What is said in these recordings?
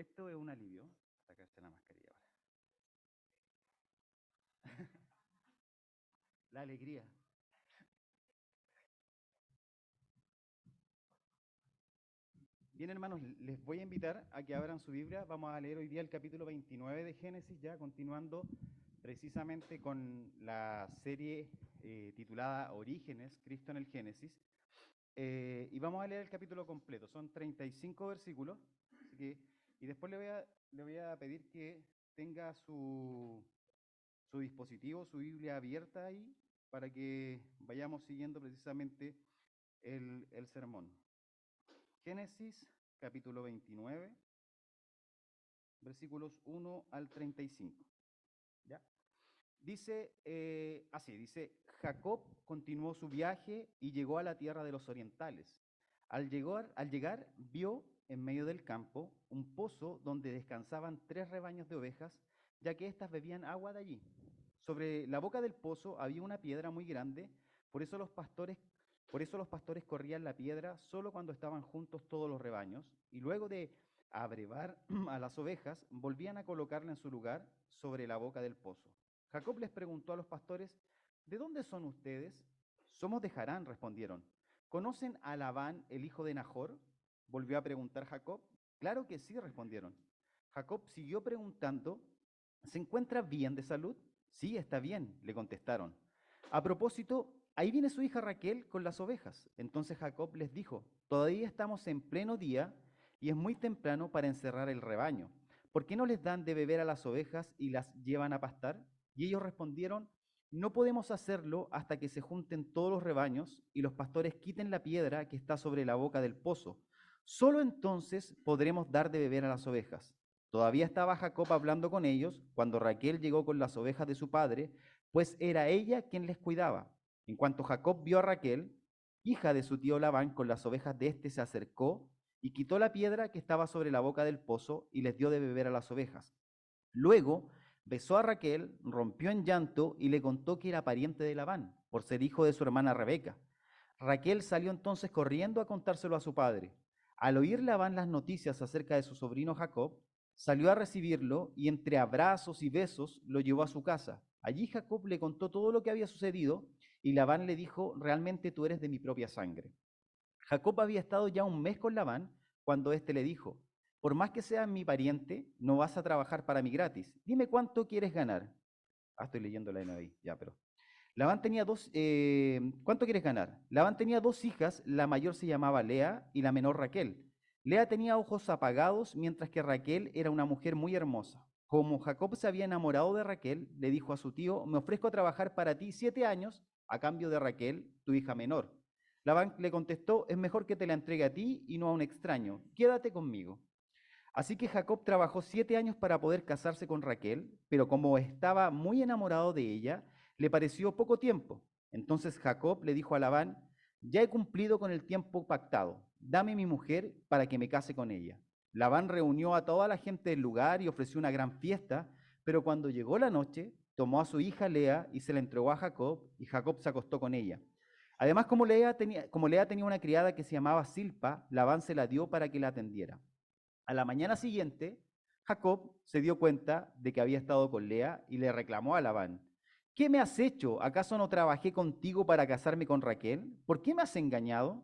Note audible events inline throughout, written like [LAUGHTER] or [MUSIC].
Esto es un alivio. [LAUGHS] La alegría. Bien, hermanos, les voy a invitar a que abran su Biblia. Vamos a leer hoy día el capítulo 29 de Génesis, ya continuando precisamente con la serie eh, titulada Orígenes, Cristo en el Génesis. Eh, y vamos a leer el capítulo completo. Son 35 versículos. Y después le voy, a, le voy a pedir que tenga su, su dispositivo, su Biblia abierta ahí, para que vayamos siguiendo precisamente el, el sermón. Génesis capítulo 29, versículos 1 al 35. ¿Ya? Dice eh, así, dice, Jacob continuó su viaje y llegó a la tierra de los orientales. Al llegar, al llegar vio en medio del campo un pozo donde descansaban tres rebaños de ovejas, ya que éstas bebían agua de allí. Sobre la boca del pozo había una piedra muy grande, por eso los pastores por eso los pastores corrían la piedra solo cuando estaban juntos todos los rebaños, y luego de abrevar [CLEARS THROAT] a las ovejas, volvían a colocarla en su lugar sobre la boca del pozo. Jacob les preguntó a los pastores, ¿de dónde son ustedes? Somos de Harán, respondieron. ¿Conocen a Labán, el hijo de Nahor? Volvió a preguntar Jacob. Claro que sí, respondieron. Jacob siguió preguntando, ¿se encuentra bien de salud? Sí, está bien, le contestaron. A propósito, ahí viene su hija Raquel con las ovejas. Entonces Jacob les dijo, todavía estamos en pleno día y es muy temprano para encerrar el rebaño. ¿Por qué no les dan de beber a las ovejas y las llevan a pastar? Y ellos respondieron, no podemos hacerlo hasta que se junten todos los rebaños y los pastores quiten la piedra que está sobre la boca del pozo. Solo entonces podremos dar de beber a las ovejas. Todavía estaba Jacob hablando con ellos cuando Raquel llegó con las ovejas de su padre, pues era ella quien les cuidaba. En cuanto Jacob vio a Raquel, hija de su tío Labán, con las ovejas de éste, se acercó y quitó la piedra que estaba sobre la boca del pozo y les dio de beber a las ovejas. Luego besó a Raquel, rompió en llanto y le contó que era pariente de Labán, por ser hijo de su hermana Rebeca. Raquel salió entonces corriendo a contárselo a su padre. Al oír Labán las noticias acerca de su sobrino Jacob, salió a recibirlo y entre abrazos y besos lo llevó a su casa. Allí Jacob le contó todo lo que había sucedido y Labán le dijo, realmente tú eres de mi propia sangre. Jacob había estado ya un mes con Labán cuando éste le dijo, por más que seas mi pariente, no vas a trabajar para mí gratis. Dime cuánto quieres ganar. Ah, estoy leyendo la NBI, ya, pero. Labán tenía dos, eh, ¿cuánto quieres ganar? Labán tenía dos hijas, la mayor se llamaba Lea y la menor Raquel. Lea tenía ojos apagados, mientras que Raquel era una mujer muy hermosa. Como Jacob se había enamorado de Raquel, le dijo a su tío, me ofrezco a trabajar para ti siete años a cambio de Raquel, tu hija menor. Labán le contestó, es mejor que te la entregue a ti y no a un extraño. Quédate conmigo. Así que Jacob trabajó siete años para poder casarse con Raquel, pero como estaba muy enamorado de ella, le pareció poco tiempo. Entonces Jacob le dijo a Labán, ya he cumplido con el tiempo pactado, dame mi mujer para que me case con ella. Labán reunió a toda la gente del lugar y ofreció una gran fiesta, pero cuando llegó la noche, tomó a su hija Lea y se la entregó a Jacob, y Jacob se acostó con ella. Además, como Lea tenía, como Lea tenía una criada que se llamaba Silpa, Labán se la dio para que la atendiera. A la mañana siguiente, Jacob se dio cuenta de que había estado con Lea y le reclamó a Labán, ¿qué me has hecho? ¿Acaso no trabajé contigo para casarme con Raquel? ¿Por qué me has engañado?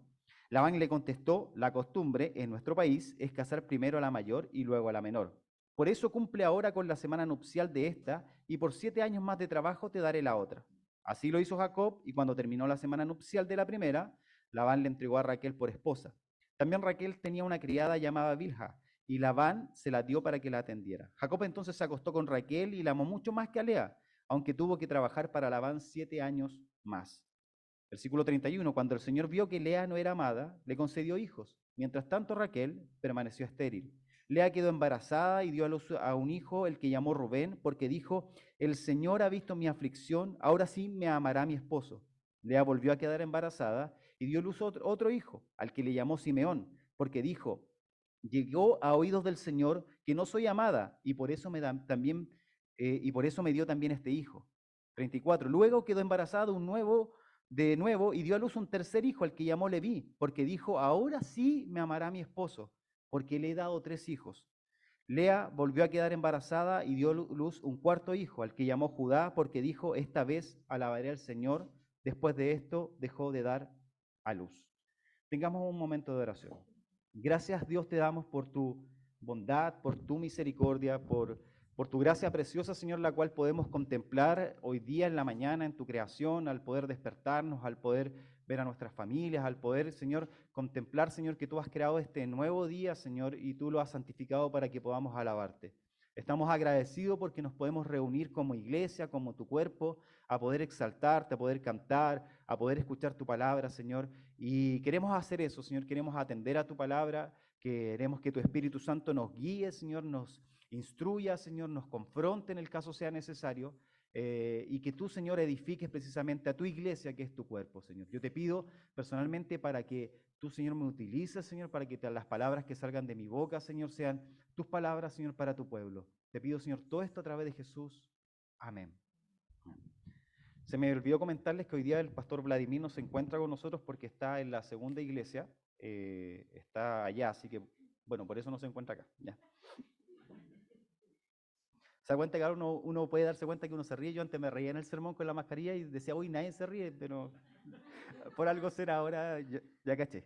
Labán le contestó, la costumbre en nuestro país es casar primero a la mayor y luego a la menor. Por eso cumple ahora con la semana nupcial de esta, y por siete años más de trabajo te daré la otra. Así lo hizo Jacob, y cuando terminó la semana nupcial de la primera, Labán le entregó a Raquel por esposa. También Raquel tenía una criada llamada Bilha, y Labán se la dio para que la atendiera. Jacob entonces se acostó con Raquel y la amó mucho más que a Lea, aunque tuvo que trabajar para Labán siete años más. Versículo 31, cuando el Señor vio que Lea no era amada, le concedió hijos. Mientras tanto Raquel permaneció estéril. Lea quedó embarazada y dio a luz a un hijo, el que llamó Rubén, porque dijo, el Señor ha visto mi aflicción, ahora sí me amará mi esposo. Lea volvió a quedar embarazada y dio luz otro, hijo, al que le llamó Simeón, porque dijo, llegó a oídos del Señor que no soy amada y por eso me también eh, y por eso me dio también este hijo. 34. Luego quedó embarazada un nuevo de nuevo y dio a luz un tercer hijo al que llamó Leví, porque dijo, ahora sí me amará mi esposo, porque le he dado tres hijos. Lea volvió a quedar embarazada y dio luz un cuarto hijo, al que llamó Judá, porque dijo, esta vez alabaré al Señor. Después de esto dejó de dar a luz. Tengamos un momento de oración. Gracias Dios te damos por tu bondad, por tu misericordia, por, por tu gracia preciosa, Señor, la cual podemos contemplar hoy día en la mañana en tu creación, al poder despertarnos, al poder ver a nuestras familias, al poder, Señor, contemplar, Señor, que tú has creado este nuevo día, Señor, y tú lo has santificado para que podamos alabarte. Estamos agradecidos porque nos podemos reunir como iglesia, como tu cuerpo, a poder exaltarte, a poder cantar, a poder escuchar tu palabra, Señor. Y queremos hacer eso, Señor, queremos atender a tu palabra, queremos que tu Espíritu Santo nos guíe, Señor, nos instruya, Señor, nos confronte en el caso sea necesario. Eh, y que tú, Señor, edifiques precisamente a tu iglesia, que es tu cuerpo, Señor. Yo te pido personalmente para que tú, Señor, me utilices, Señor, para que las palabras que salgan de mi boca, Señor, sean tus palabras, Señor, para tu pueblo. Te pido, Señor, todo esto a través de Jesús. Amén. Se me olvidó comentarles que hoy día el pastor Vladimir no se encuentra con nosotros porque está en la segunda iglesia, eh, está allá, así que, bueno, por eso no se encuentra acá. Ya. Se da cuenta que ahora uno, puede darse cuenta que uno se ríe. Yo antes me reía en el sermón con la mascarilla y decía, uy, nadie se ríe, pero [LAUGHS] por algo será ahora, ya, caché.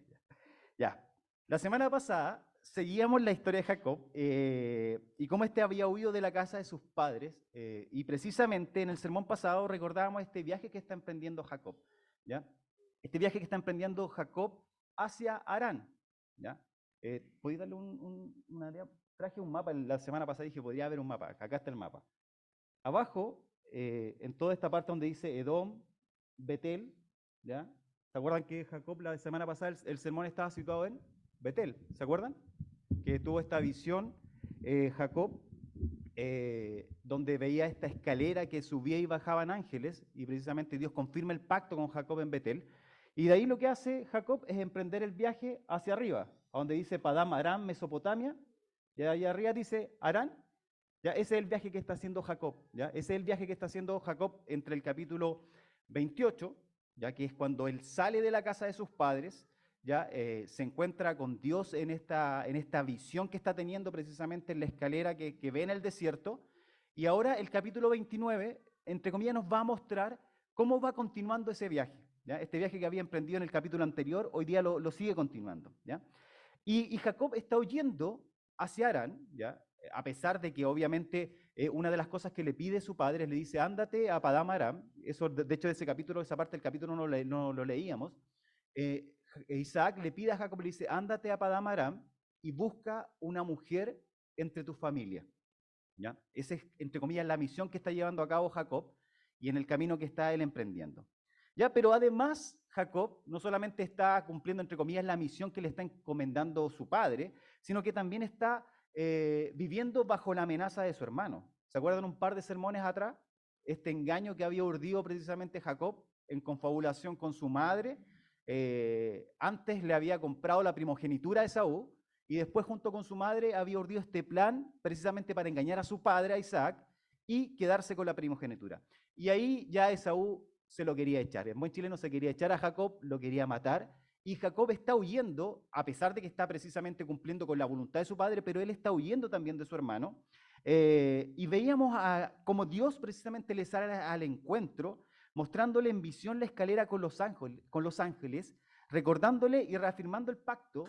Ya. La semana pasada seguíamos la historia de Jacob eh, y cómo este había huido de la casa de sus padres. Eh, y precisamente en el sermón pasado recordábamos este viaje que está emprendiendo Jacob. ¿ya? Este viaje que está emprendiendo Jacob hacia Arán. ¿ya? Eh, ¿Podéis darle un, una Traje un mapa, la semana pasada dije, podría haber un mapa, acá está el mapa. Abajo, eh, en toda esta parte donde dice Edom, Betel, ¿ya? ¿Se acuerdan que Jacob la semana pasada el, sermón estaba situado en Betel? ¿Se acuerdan? Que tuvo esta visión eh, Jacob, eh, donde veía esta escalera que subía y bajaban ángeles, y precisamente Dios confirma el pacto con Jacob en Betel. Y de ahí lo que hace Jacob es emprender el viaje hacia arriba, a donde dice Padam Aram, Mesopotamia, y ahí arriba dice Arán. ¿ya? Ese es el viaje que está haciendo Jacob. ¿ya? Ese es el viaje que está haciendo Jacob entre el capítulo 28, ya que es cuando él sale de la casa de sus padres, ya eh, se encuentra con Dios en esta, en esta visión que está teniendo precisamente en la escalera que, ve en el desierto. Y ahora el capítulo 29, entre comillas, nos va a mostrar cómo va continuando ese viaje. ¿ya? Este viaje que había emprendido en el capítulo anterior, hoy día lo, sigue continuando. ¿ya? Y, Jacob está oyendo hacia Arán, ¿ya? a pesar de que obviamente eh, una de las cosas que le pide su padre le dice, ándate a Padam Aram, eso de hecho ese capítulo, esa parte del capítulo no, no lo leíamos, eh, Isaac le pide a Jacob, le dice, ándate a Padam Aram y busca una mujer entre tu familia. Esa es, entre comillas, la misión que está llevando a cabo Jacob y en el camino que está él emprendiendo. ¿Ya? Pero además, Jacob no solamente está cumpliendo, entre comillas, la misión que le está encomendando su padre, sino que también está eh, viviendo bajo la amenaza de su hermano. ¿Se acuerdan un par de sermones atrás? Este engaño que había urdido precisamente Jacob en confabulación con su madre. Eh, antes le había comprado la primogenitura de Saúl y después junto con su madre había urdido este plan precisamente para engañar a su padre, a Isaac, y quedarse con la primogenitura. Y ahí ya Esaú se lo quería echar. En buen chileno se quería echar a Jacob, lo quería matar, y Jacob está huyendo, a pesar de que está precisamente cumpliendo con la voluntad de su padre, pero él está huyendo también de su hermano. Eh, y veíamos a, como Dios precisamente le sale al encuentro, mostrándole en visión la escalera con los, ángeles, con los ángeles, recordándole y reafirmando el pacto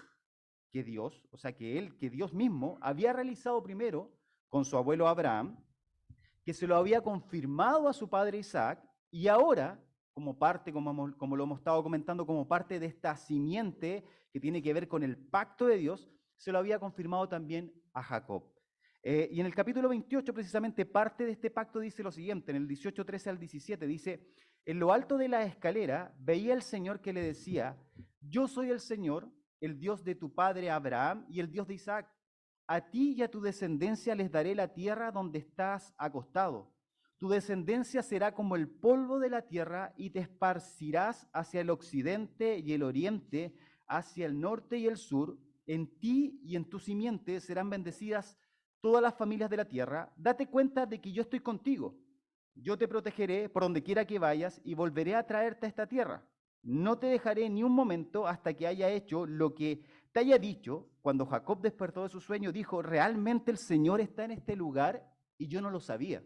que Dios, o sea, que él, que Dios mismo había realizado primero con su abuelo Abraham, que se lo había confirmado a su padre Isaac, y ahora como parte, como, lo hemos estado comentando, como parte de esta simiente que tiene que ver con el pacto de Dios, se lo había confirmado también a Jacob. Eh, y en el capítulo 28, precisamente, parte de este pacto dice lo siguiente, en el 18, 13 al 17, dice, en lo alto de la escalera veía el Señor que le decía, yo soy el Señor, el Dios de tu padre Abraham y el Dios de Isaac. A ti y a tu descendencia les daré la tierra donde estás acostado tu descendencia será como el polvo de la tierra y te esparcirás hacia el occidente y el oriente, hacia el norte y el sur. En ti y en tu simiente serán bendecidas todas las familias de la tierra. Date cuenta de que yo estoy contigo. Yo te protegeré por donde quiera que vayas y volveré a traerte a esta tierra. No te dejaré ni un momento hasta que haya hecho lo que te haya dicho, cuando Jacob despertó de su sueño, dijo, realmente el Señor está en este lugar y yo no lo sabía.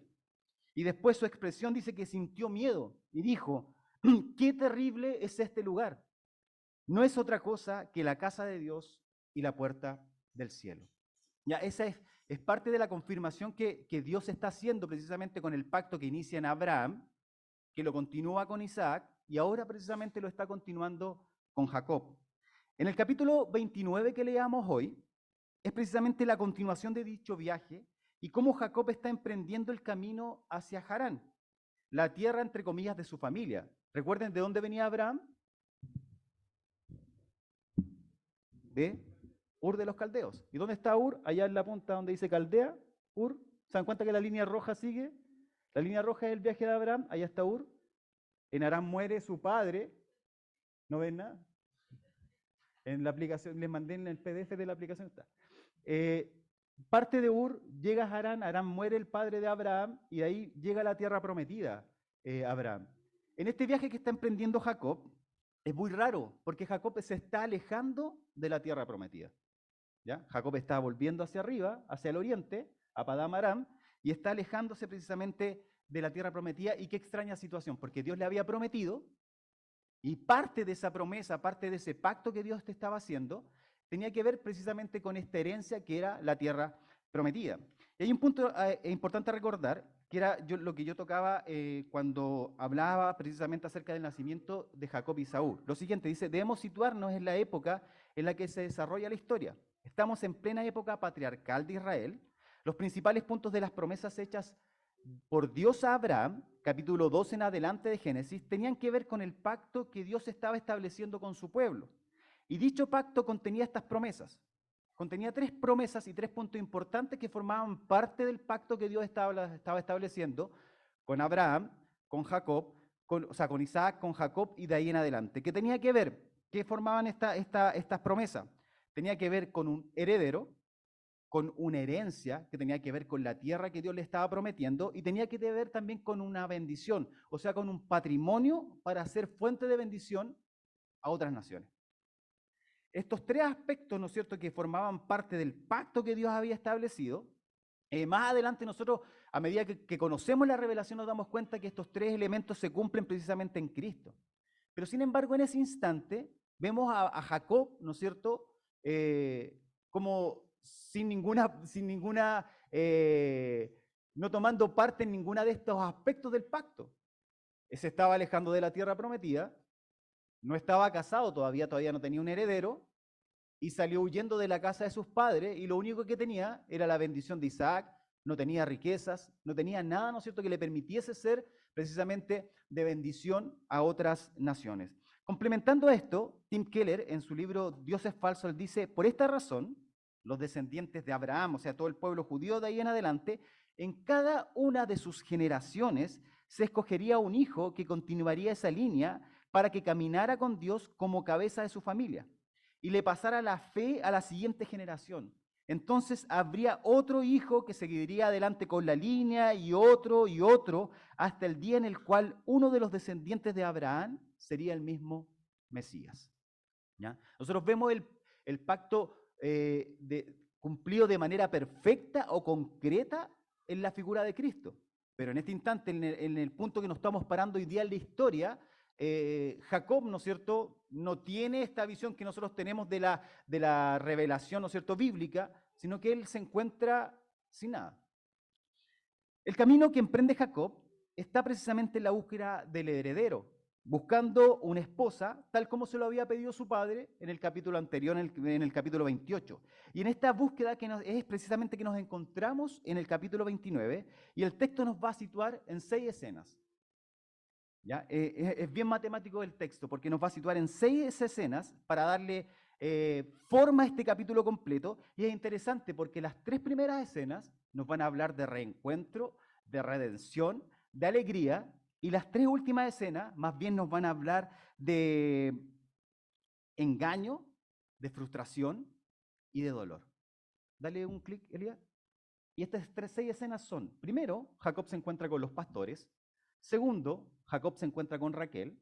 Y después su expresión dice que sintió miedo y dijo, [CLEARS THROAT] qué terrible es este lugar. No es otra cosa que la casa de Dios y la puerta del cielo. Ya, esa es, es parte de la confirmación que, que Dios está haciendo precisamente con el pacto que inicia en Abraham, que lo continúa con Isaac y ahora precisamente lo está continuando con Jacob. En el capítulo 29 que leamos hoy, es precisamente la continuación de dicho viaje y cómo Jacob está emprendiendo el camino hacia Harán, la tierra entre comillas de su familia. Recuerden de dónde venía Abraham. De Ur de los Caldeos. ¿Y dónde está Ur? Allá en la punta donde dice Caldea. Ur. ¿Se dan cuenta que la línea roja sigue? La línea roja es el viaje de Abraham. Allá está Ur. En Aram muere su padre. ¿No ven nada? En la aplicación, les mandé en el PDF de la aplicación está. Eh, parte de Ur, llega a Harán, Harán muere el padre de Abraham y ahí llega a la tierra prometida eh, Abraham. En este viaje que está emprendiendo Jacob, es muy raro, porque Jacob se está alejando de la tierra prometida. ¿ya? Jacob está volviendo hacia arriba, hacia el oriente, a Padam Aram, y está alejándose precisamente de la tierra prometida. Y qué extraña situación, porque Dios le había prometido y parte de esa promesa, parte de ese pacto que Dios te estaba haciendo, tenía que ver precisamente con esta herencia que era la tierra prometida. Y hay un punto eh, importante a recordar, que era lo que yo tocaba eh, cuando hablaba precisamente acerca del nacimiento de Jacob y Saúl. Lo siguiente, dice, debemos situarnos en la época en la que se desarrolla la historia. Estamos en plena época patriarcal de Israel. Los principales puntos de las promesas hechas por Dios a Abraham, capítulo 12 en adelante de Génesis, tenían que ver con el pacto que Dios estaba estableciendo con su pueblo. Y dicho pacto contenía estas promesas. Contenía tres promesas y tres puntos importantes que formaban parte del pacto que Dios estaba, estableciendo con Abraham, con Jacob, con, o sea, con Isaac, con Jacob y de ahí en adelante. ¿Qué tenía que ver? ¿Qué formaban esta, estas promesas? Tenía que ver con un heredero, con una herencia que tenía que ver con la tierra que Dios le estaba prometiendo y tenía que ver también con una bendición, o sea, con un patrimonio para ser fuente de bendición a otras naciones. Estos tres aspectos, ¿no es cierto?, que formaban parte del pacto que Dios había establecido, eh, más adelante nosotros, a medida que, conocemos la revelación, nos damos cuenta que estos tres elementos se cumplen precisamente en Cristo. Pero sin embargo, en ese instante, vemos a, Jacob, ¿no es cierto?, eh, como sin ninguna, sin ninguna, eh, no tomando parte en ninguna de estos aspectos del pacto. Se estaba alejando de la tierra prometida, no estaba casado todavía, todavía no tenía un heredero, y salió huyendo de la casa de sus padres, y lo único que tenía era la bendición de Isaac, no tenía riquezas, no tenía nada, ¿no es cierto?, que le permitiese ser precisamente de bendición a otras naciones. Complementando esto, Tim Keller, en su libro Dios es falso, él dice, por esta razón, los descendientes de Abraham, o sea, todo el pueblo judío de ahí en adelante, en cada una de sus generaciones se escogería un hijo que continuaría esa línea para que caminara con Dios como cabeza de su familia y le pasara la fe a la siguiente generación. Entonces habría otro hijo que seguiría adelante con la línea y otro y otro hasta el día en el cual uno de los descendientes de Abraham sería el mismo Mesías. ¿Ya? Nosotros vemos el, pacto eh, de, cumplido de manera perfecta o concreta en la figura de Cristo. Pero en este instante, en el, punto que nos estamos parando hoy día en la historia, eh, Jacob, ¿no es cierto?, no tiene esta visión que nosotros tenemos de la, de la revelación, ¿no es cierto?, bíblica, sino que él se encuentra sin nada. El camino que emprende Jacob está precisamente en la búsqueda del heredero, buscando una esposa, tal como se lo había pedido su padre en el capítulo anterior, en el, capítulo 28. Y en esta búsqueda que es precisamente que nos encontramos en el capítulo 29, y el texto nos va a situar en seis escenas. ¿Ya? Eh, es, bien matemático el texto, porque nos va a situar en seis escenas para darle eh, forma a este capítulo completo, y es interesante porque las tres primeras escenas nos van a hablar de reencuentro, de redención, de alegría y las tres últimas escenas más bien nos van a hablar de engaño, de frustración y de dolor. Dale un clic, Elia. Y estas tres, seis escenas son, primero, Jacob se encuentra con los pastores. Segundo, Jacob se encuentra con Raquel.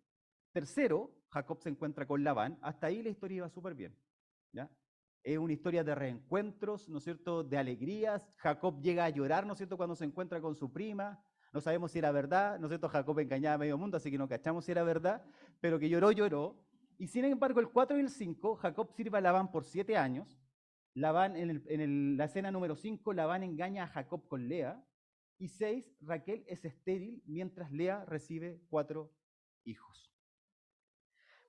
Tercero, Jacob se encuentra con Labán. Hasta ahí la historia iba súper bien. ¿ya? es una historia de reencuentros, ¿no es cierto?, de alegrías. Jacob llega a llorar, ¿no es cierto?, cuando se encuentra con su prima. No sabemos si era verdad, ¿no es cierto? Jacob engañaba a medio mundo, así que no cachamos si era verdad, pero que lloró, lloró. Y sin embargo, el 4 y el 5, Jacob sirve a Labán por siete años. Labán, en, la escena número 5, Labán engaña a Jacob con Lea. Y 6, Raquel es estéril mientras Lea recibe cuatro hijos.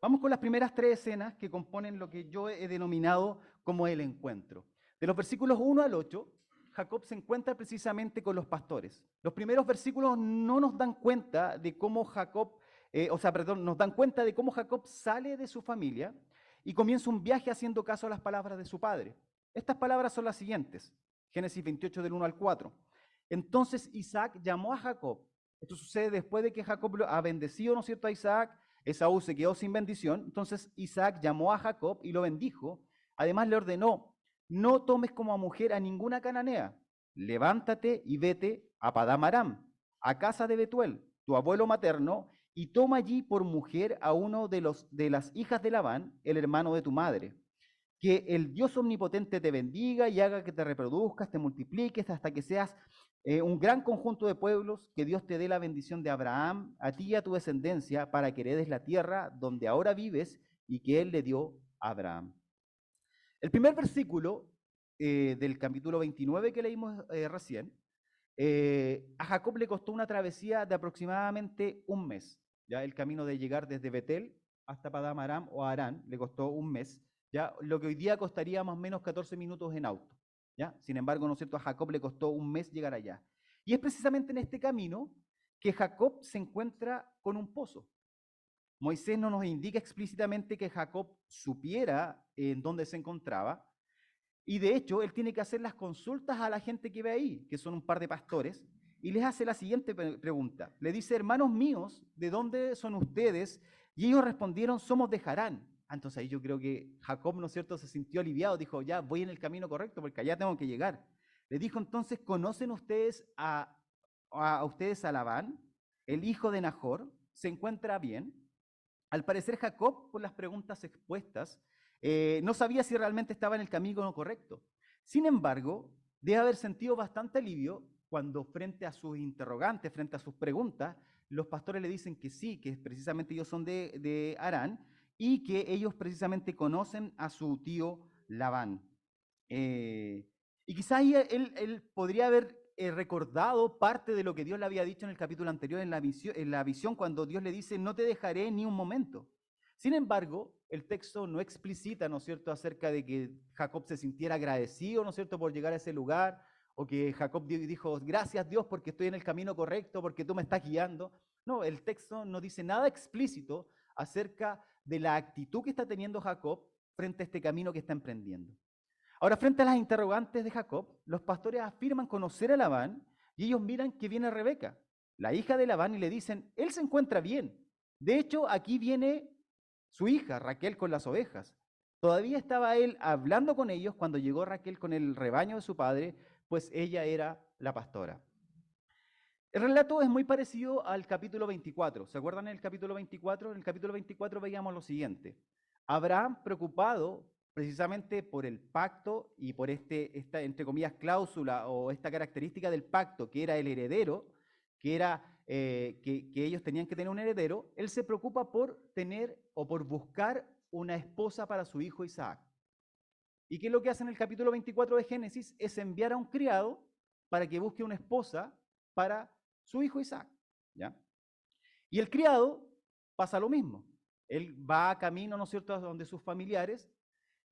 Vamos con las primeras tres escenas que componen lo que yo he denominado como el encuentro. De los versículos 1 al 8, Jacob se encuentra precisamente con los pastores. Los primeros versículos no nos dan cuenta de cómo Jacob, eh, o sea, perdón, nos dan cuenta de cómo Jacob sale de su familia y comienza un viaje haciendo caso a las palabras de su padre. Estas palabras son las siguientes. Génesis 28 del 1 al 4. Entonces Isaac llamó a Jacob. Esto sucede después de que Jacob ha bendecido, ¿no es cierto?, a Isaac. Esaú se quedó sin bendición. Entonces Isaac llamó a Jacob y lo bendijo. Además le ordenó, no tomes como mujer a ninguna cananea. Levántate y vete a Padamaram, a casa de Betuel, tu abuelo materno, y toma allí por mujer a uno de, los, de las hijas de Labán, el hermano de tu madre. Que el Dios omnipotente te bendiga y haga que te reproduzcas, te multipliques hasta que seas eh, un gran conjunto de pueblos, que Dios te dé la bendición de Abraham, a ti y a tu descendencia, para que heredes la tierra donde ahora vives y que Él le dio a Abraham. El primer versículo eh, del capítulo 29 que leímos eh, recién, a Jacob le costó una travesía de aproximadamente un mes. Ya el camino de llegar desde Betel hasta Padamaram o Arán le costó un mes. Ya lo que hoy día costaría más o menos 14 minutos en auto. Sin embargo, ¿no es cierto? A Jacob le costó un mes llegar allá. Y es precisamente en este camino que Jacob se encuentra con un pozo. Moisés no nos indica explícitamente que Jacob supiera en dónde se encontraba. Y de hecho, él tiene que hacer las consultas a la gente que ve ahí, que son un par de pastores, y les hace la siguiente pregunta. Le dice, hermanos míos, ¿de dónde son ustedes? Y ellos respondieron, somos de Harán. Ah, entonces ahí yo creo que Jacob, ¿no es cierto?, se sintió aliviado, dijo, ya voy en el camino correcto porque allá tengo que llegar. Le dijo entonces, ¿conocen ustedes a, a, ustedes a Labán, el hijo de Nahor? ¿Se encuentra bien? Al parecer Jacob, por las preguntas expuestas, eh, no sabía si realmente estaba en el camino correcto. Sin embargo, debe haber sentido bastante alivio cuando frente a sus interrogantes, frente a sus preguntas, los pastores le dicen que sí, que precisamente ellos son de, de Arán y que ellos precisamente conocen a su tío Labán. Eh, y quizá ahí él, él podría haber eh, recordado parte de lo que Dios le había dicho en el capítulo anterior, en la, visión, en la visión, cuando Dios le dice, no te dejaré ni un momento. Sin embargo, el texto no explicita, ¿no es cierto?, acerca de que Jacob se sintiera agradecido, ¿no es cierto?, por llegar a ese lugar, o que Jacob dijo, gracias Dios porque estoy en el camino correcto, porque tú me estás guiando. No, el texto no dice nada explícito acerca de la actitud que está teniendo Jacob frente a este camino que está emprendiendo. Ahora, frente a las interrogantes de Jacob, los pastores afirman conocer a Labán y ellos miran que viene Rebeca, la hija de Labán, y le dicen, él se encuentra bien. De hecho, aquí viene su hija, Raquel, con las ovejas. Todavía estaba él hablando con ellos cuando llegó Raquel con el rebaño de su padre, pues ella era la pastora. El relato es muy parecido al capítulo 24. ¿Se acuerdan en el capítulo 24? En el capítulo 24 veíamos lo siguiente. Abraham, preocupado precisamente por el pacto y por este, esta, entre comillas, cláusula o esta característica del pacto, que era el heredero, que era eh, que, que, ellos tenían que tener un heredero, él se preocupa por tener o por buscar una esposa para su hijo Isaac. ¿Y qué es lo que hace en el capítulo 24 de Génesis? Es enviar a un criado para que busque una esposa para su hijo Isaac. ¿ya? Y el criado pasa lo mismo. Él va a camino, ¿no es cierto?, donde sus familiares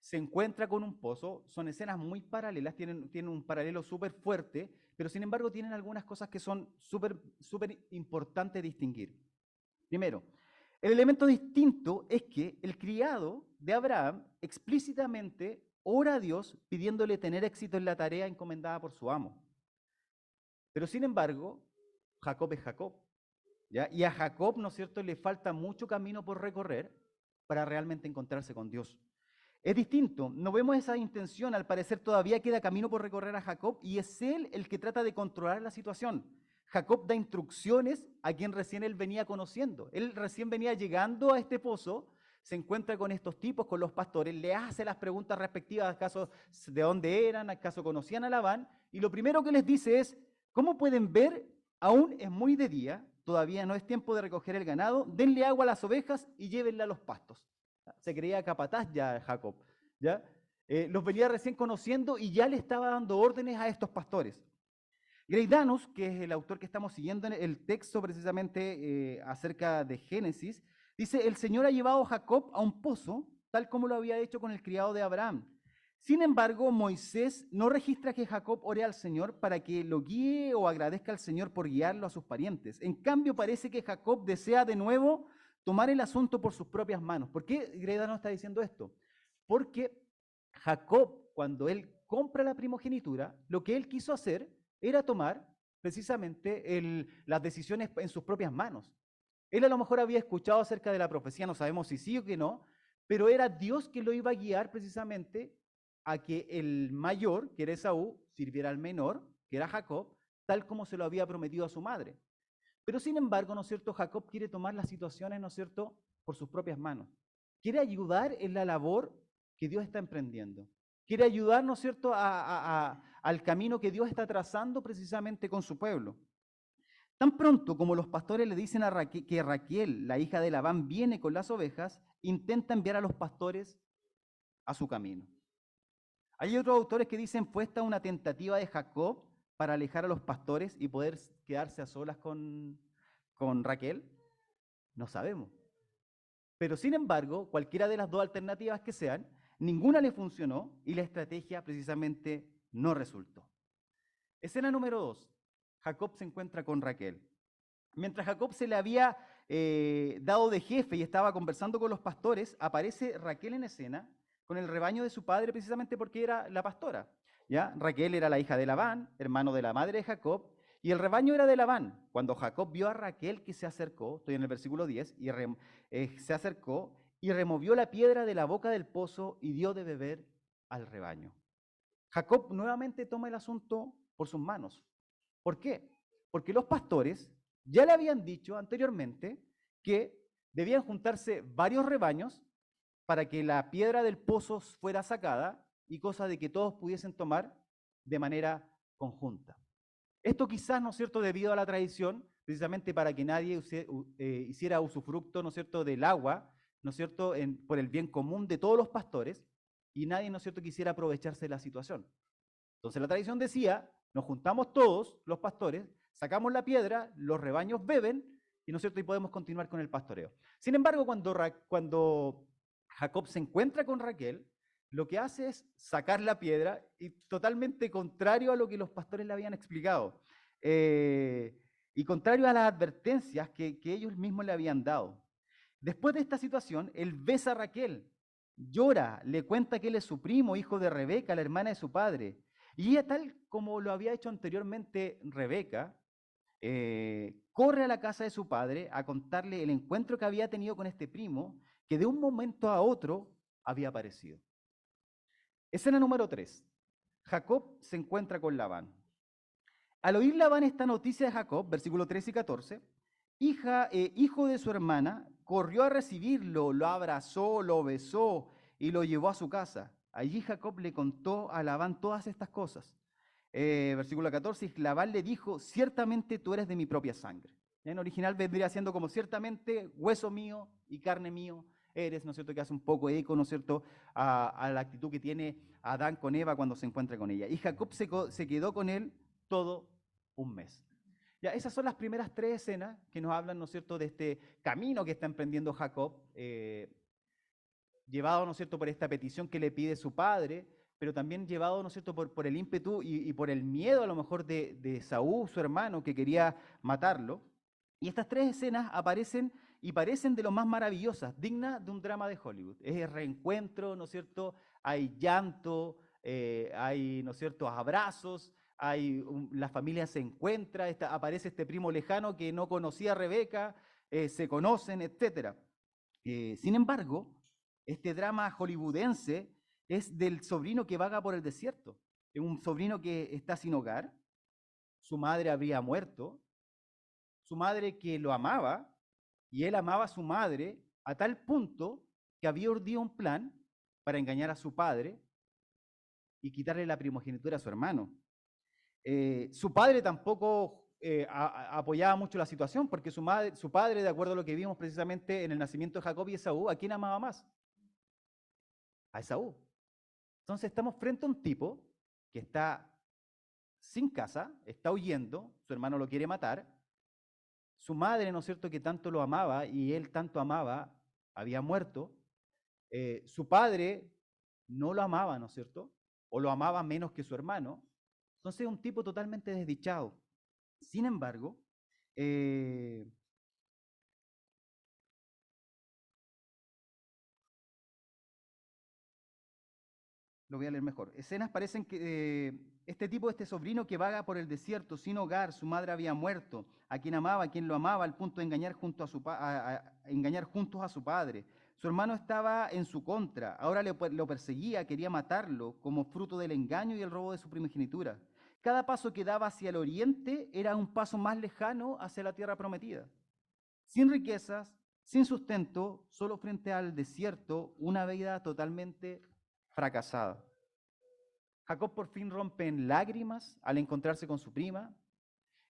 se encuentra con un pozo, son escenas muy paralelas, tienen, tienen un paralelo súper fuerte, pero sin embargo tienen algunas cosas que son súper súper importantes distinguir. Primero, el elemento distinto es que el criado de Abraham explícitamente ora a Dios pidiéndole tener éxito en la tarea encomendada por su amo. Pero sin embargo, Jacob es Jacob. ¿ya? Y a Jacob, ¿no es cierto?, le falta mucho camino por recorrer para realmente encontrarse con Dios. Es distinto, no vemos esa intención, al parecer todavía queda camino por recorrer a Jacob y es él el que trata de controlar la situación. Jacob da instrucciones a quien recién él venía conociendo. Él recién venía llegando a este pozo, se encuentra con estos tipos, con los pastores, le hace las preguntas respectivas, acaso de dónde eran, acaso conocían a Labán, y lo primero que les dice es, ¿cómo pueden ver? Aún es muy de día, todavía no es tiempo de recoger el ganado, denle agua a las ovejas y llévenle a los pastos. Se creía capataz ya Jacob, ¿ya? Eh, los venía recién conociendo y ya le estaba dando órdenes a estos pastores. Greidanus, que es el autor que estamos siguiendo en el texto precisamente eh, acerca de Génesis, dice, el Señor ha llevado a Jacob a un pozo, tal como lo había hecho con el criado de Abraham. Sin embargo, Moisés no registra que Jacob ore al Señor para que lo guíe o agradezca al Señor por guiarlo a sus parientes. En cambio, parece que Jacob desea de nuevo tomar el asunto por sus propias manos. ¿Por qué Greidanus está diciendo esto? Porque Jacob, cuando él compra la primogenitura, lo que él quiso hacer era tomar precisamente las decisiones en sus propias manos. Él a lo mejor había escuchado acerca de la profecía, no sabemos si sí o que no, pero era Dios que lo iba a guiar precisamente a que el mayor, que era Esaú, sirviera al menor, que era Jacob, tal como se lo había prometido a su madre. Pero sin embargo, ¿no es cierto? Jacob quiere tomar las situaciones, ¿no es cierto?, por sus propias manos. Quiere ayudar en la labor que Dios está emprendiendo. Quiere ayudar, ¿no es cierto?, al camino que Dios está trazando precisamente con su pueblo. Tan pronto como los pastores le dicen a Raquel, que Raquel, la hija de Labán, viene con las ovejas, intenta enviar a los pastores a su camino. Hay otros autores que dicen fue esta una tentativa de Jacob para alejar a los pastores y poder quedarse a solas con, con Raquel. No sabemos. Pero sin embargo, cualquiera de las dos alternativas que sean, Ninguna le funcionó y la estrategia precisamente no resultó. Escena número dos. Jacob se encuentra con Raquel. Mientras Jacob se le había eh, dado de jefe y estaba conversando con los pastores, aparece Raquel en escena con el rebaño de su padre precisamente porque era la pastora. ¿ya? Raquel era la hija de Labán, hermano de la madre de Jacob, y el rebaño era de Labán. Cuando Jacob vio a Raquel que se acercó, estoy en el versículo 10, y eh, se acercó, y removió la piedra de la boca del pozo y dio de beber al rebaño. Jacob nuevamente toma el asunto por sus manos. ¿Por qué? Porque los pastores ya le habían dicho anteriormente que debían juntarse varios rebaños para que la piedra del pozo fuera sacada y cosa de que todos pudiesen tomar de manera conjunta. Esto quizás, ¿no es cierto?, debido a la tradición, precisamente para que nadie eh, hiciera usufructo, ¿no es cierto?, del agua ¿no es cierto?, por el bien común de todos los pastores y nadie, ¿no es cierto?, quisiera aprovecharse de la situación. Entonces la tradición decía, nos juntamos todos, los pastores, sacamos la piedra, los rebaños beben y, ¿no es cierto?, y podemos continuar con el pastoreo. Sin embargo, cuando, cuando Jacob se encuentra con Raquel, lo que hace es sacar la piedra y totalmente contrario a lo que los pastores le habían explicado. Eh, y contrario a las advertencias que, ellos mismos le habían dado. Después de esta situación, él besa a Raquel, llora, le cuenta que él es su primo, hijo de Rebeca, la hermana de su padre. Y ella, tal como lo había hecho anteriormente Rebeca, eh, corre a la casa de su padre a contarle el encuentro que había tenido con este primo, que de un momento a otro había aparecido. Escena número 3. Jacob se encuentra con Labán. Al oír Labán esta noticia de Jacob, versículo 13 y 14, hija, eh, hijo de su hermana, corrió a recibirlo, lo abrazó, lo besó y lo llevó a su casa. Allí Jacob le contó a Labán todas estas cosas. Eh, versículo 14, Labán le dijo, ciertamente tú eres de mi propia sangre. En original vendría siendo como ciertamente hueso mío y carne mío eres, ¿no es cierto? Que hace un poco eco, ¿no es cierto?, a, la actitud que tiene Adán con Eva cuando se encuentra con ella. Y Jacob se, quedó con él todo un mes. Ya, esas son las primeras tres escenas que nos hablan, ¿no es cierto?, de este camino que está emprendiendo Jacob, eh, llevado, ¿no es cierto?, por esta petición que le pide su padre, pero también llevado, ¿no es cierto?, por, el ímpetu y, por el miedo a lo mejor de Saúl, su hermano, que quería matarlo. Y estas tres escenas aparecen y parecen de lo más maravillosas, dignas de un drama de Hollywood. Es el reencuentro, ¿no es cierto? Hay llanto, eh, hay, ¿no es cierto?, abrazos, la familia se encuentra, aparece este primo lejano que no conocía a Rebeca, eh, se conocen, etc. Eh, sin embargo, este drama hollywoodense es del sobrino que vaga por el desierto. Es un sobrino que está sin hogar, su madre habría muerto, su madre que lo amaba, y él amaba a su madre a tal punto que había urdido un plan para engañar a su padre y quitarle la primogenitura a su hermano. Eh, su padre tampoco eh, apoyaba mucho la situación, porque su, madre, su padre, de acuerdo a lo que vimos precisamente en el nacimiento de Jacob y Esaú, ¿a quién amaba más? A Esaú. Entonces estamos frente a un tipo que está sin casa, está huyendo, su hermano lo quiere matar, su madre, ¿no es cierto?, que tanto lo amaba y él tanto amaba, había muerto, eh, su padre no lo amaba, ¿no es cierto?, o lo amaba menos que su hermano, entonces es un tipo totalmente desdichado. Sin embargo, eh, lo voy a leer mejor. Escenas parecen que eh, este tipo, este sobrino que vaga por el desierto sin hogar, su madre había muerto, a quien amaba, a quien lo amaba, al punto de engañar, juntos a su padre. Su hermano estaba en su contra, ahora lo perseguía, quería matarlo como fruto del engaño y el robo de su primogenitura. Cada paso que daba hacia el oriente era un paso más lejano hacia la tierra prometida. Sin riquezas, sin sustento, solo frente al desierto, una vida totalmente fracasada. Jacob por fin rompe en lágrimas al encontrarse con su prima.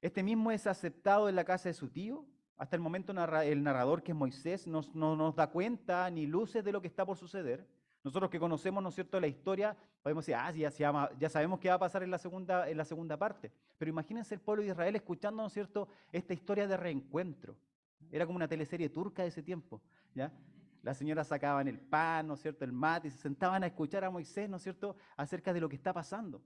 Este mismo es aceptado en la casa de su tío. Hasta el momento el narrador, que es Moisés, no nos da cuenta ni luces de lo que está por suceder. Nosotros que conocemos, ¿no es cierto?, la historia, podemos decir, ah, ya, ya sabemos qué va a pasar en la, segunda, parte. Pero imagínense el pueblo de Israel escuchando, ¿no es cierto?, esta historia de reencuentro. Era como una teleserie turca de ese tiempo, ¿ya? Las señoras sacaban el pan, ¿no es cierto?, el mate, y se sentaban a escuchar a Moisés, ¿no es cierto?, acerca de lo que está pasando.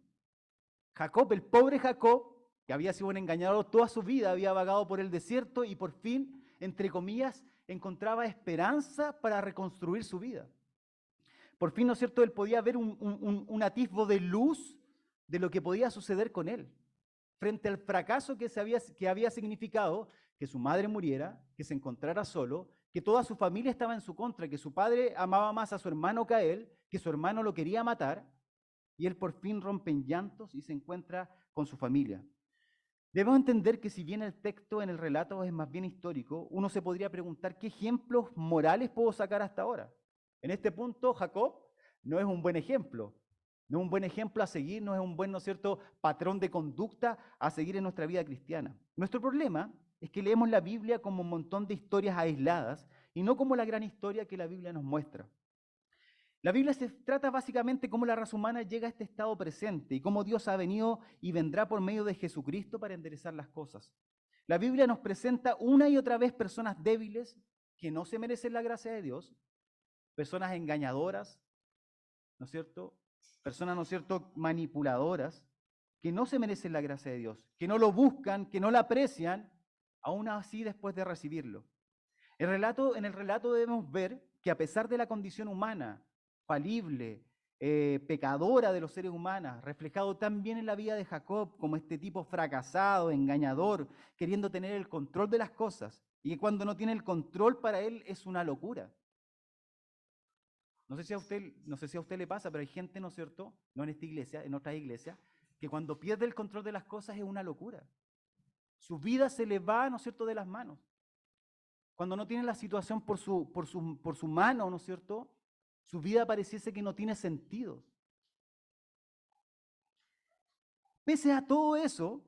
Jacob, el pobre Jacob, que había sido un engañador toda su vida, había vagado por el desierto y por fin, entre comillas, encontraba esperanza para reconstruir su vida. Por fin, ¿no es cierto?, él podía ver un, atisbo de luz de lo que podía suceder con él, frente al fracaso que, se había, que había significado que su madre muriera, que se encontrara solo, que toda su familia estaba en su contra, que su padre amaba más a su hermano que a él, que su hermano lo quería matar, y él por fin rompe en llantos y se encuentra con su familia. Debemos entender que si bien el texto en el relato es más bien histórico, uno se podría preguntar qué ejemplos morales puedo sacar hasta ahora. En este punto, Jacob no es un buen ejemplo, no es un buen ejemplo a seguir, no es un buen, ¿no cierto?, patrón de conducta a seguir en nuestra vida cristiana. Nuestro problema es que leemos la Biblia como un montón de historias aisladas y no como la gran historia que la Biblia nos muestra. La Biblia se trata básicamente cómo la raza humana llega a este estado presente y cómo Dios ha venido y vendrá por medio de Jesucristo para enderezar las cosas. La Biblia nos presenta una y otra vez personas débiles que no se merecen la gracia de Dios, personas engañadoras, ¿no es cierto? Personas, ¿no es cierto?, manipuladoras, que no se merecen la gracia de Dios, que no lo buscan, que no la aprecian, aún así después de recibirlo. En el relato debemos ver que a pesar de la condición humana, falible, eh, pecadora de los seres humanos, reflejado también en la vida de Jacob como este tipo fracasado, engañador, queriendo tener el control de las cosas, y que cuando no tiene el control para él es una locura. No sé si a usted, no sé si a usted le pasa, pero hay gente, ¿no es cierto? No en esta iglesia, en otras iglesias, que cuando pierde el control de las cosas es una locura. Su vida se le va, ¿no es cierto?, de las manos. Cuando no tiene la situación por su, mano, ¿no es cierto? Su vida pareciese que no tiene sentido. Pese a todo eso,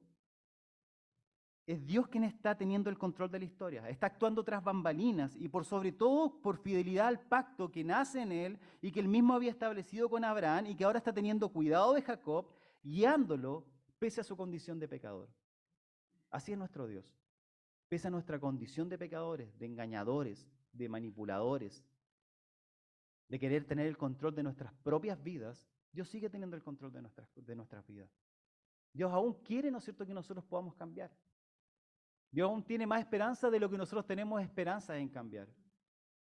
es Dios quien está teniendo el control de la historia, está actuando tras bambalinas y por sobre todo por fidelidad al pacto que nace en él y que él mismo había establecido con Abraham y que ahora está teniendo cuidado de Jacob, guiándolo pese a su condición de pecador. Así es nuestro Dios. Pese a nuestra condición de pecadores, de engañadores, de manipuladores, de querer tener el control de nuestras propias vidas, Dios sigue teniendo el control de nuestras, de nuestras vidas. Dios aún quiere, ¿no es cierto?, que nosotros podamos cambiar. Dios aún tiene más esperanza de lo que nosotros tenemos esperanza en cambiar.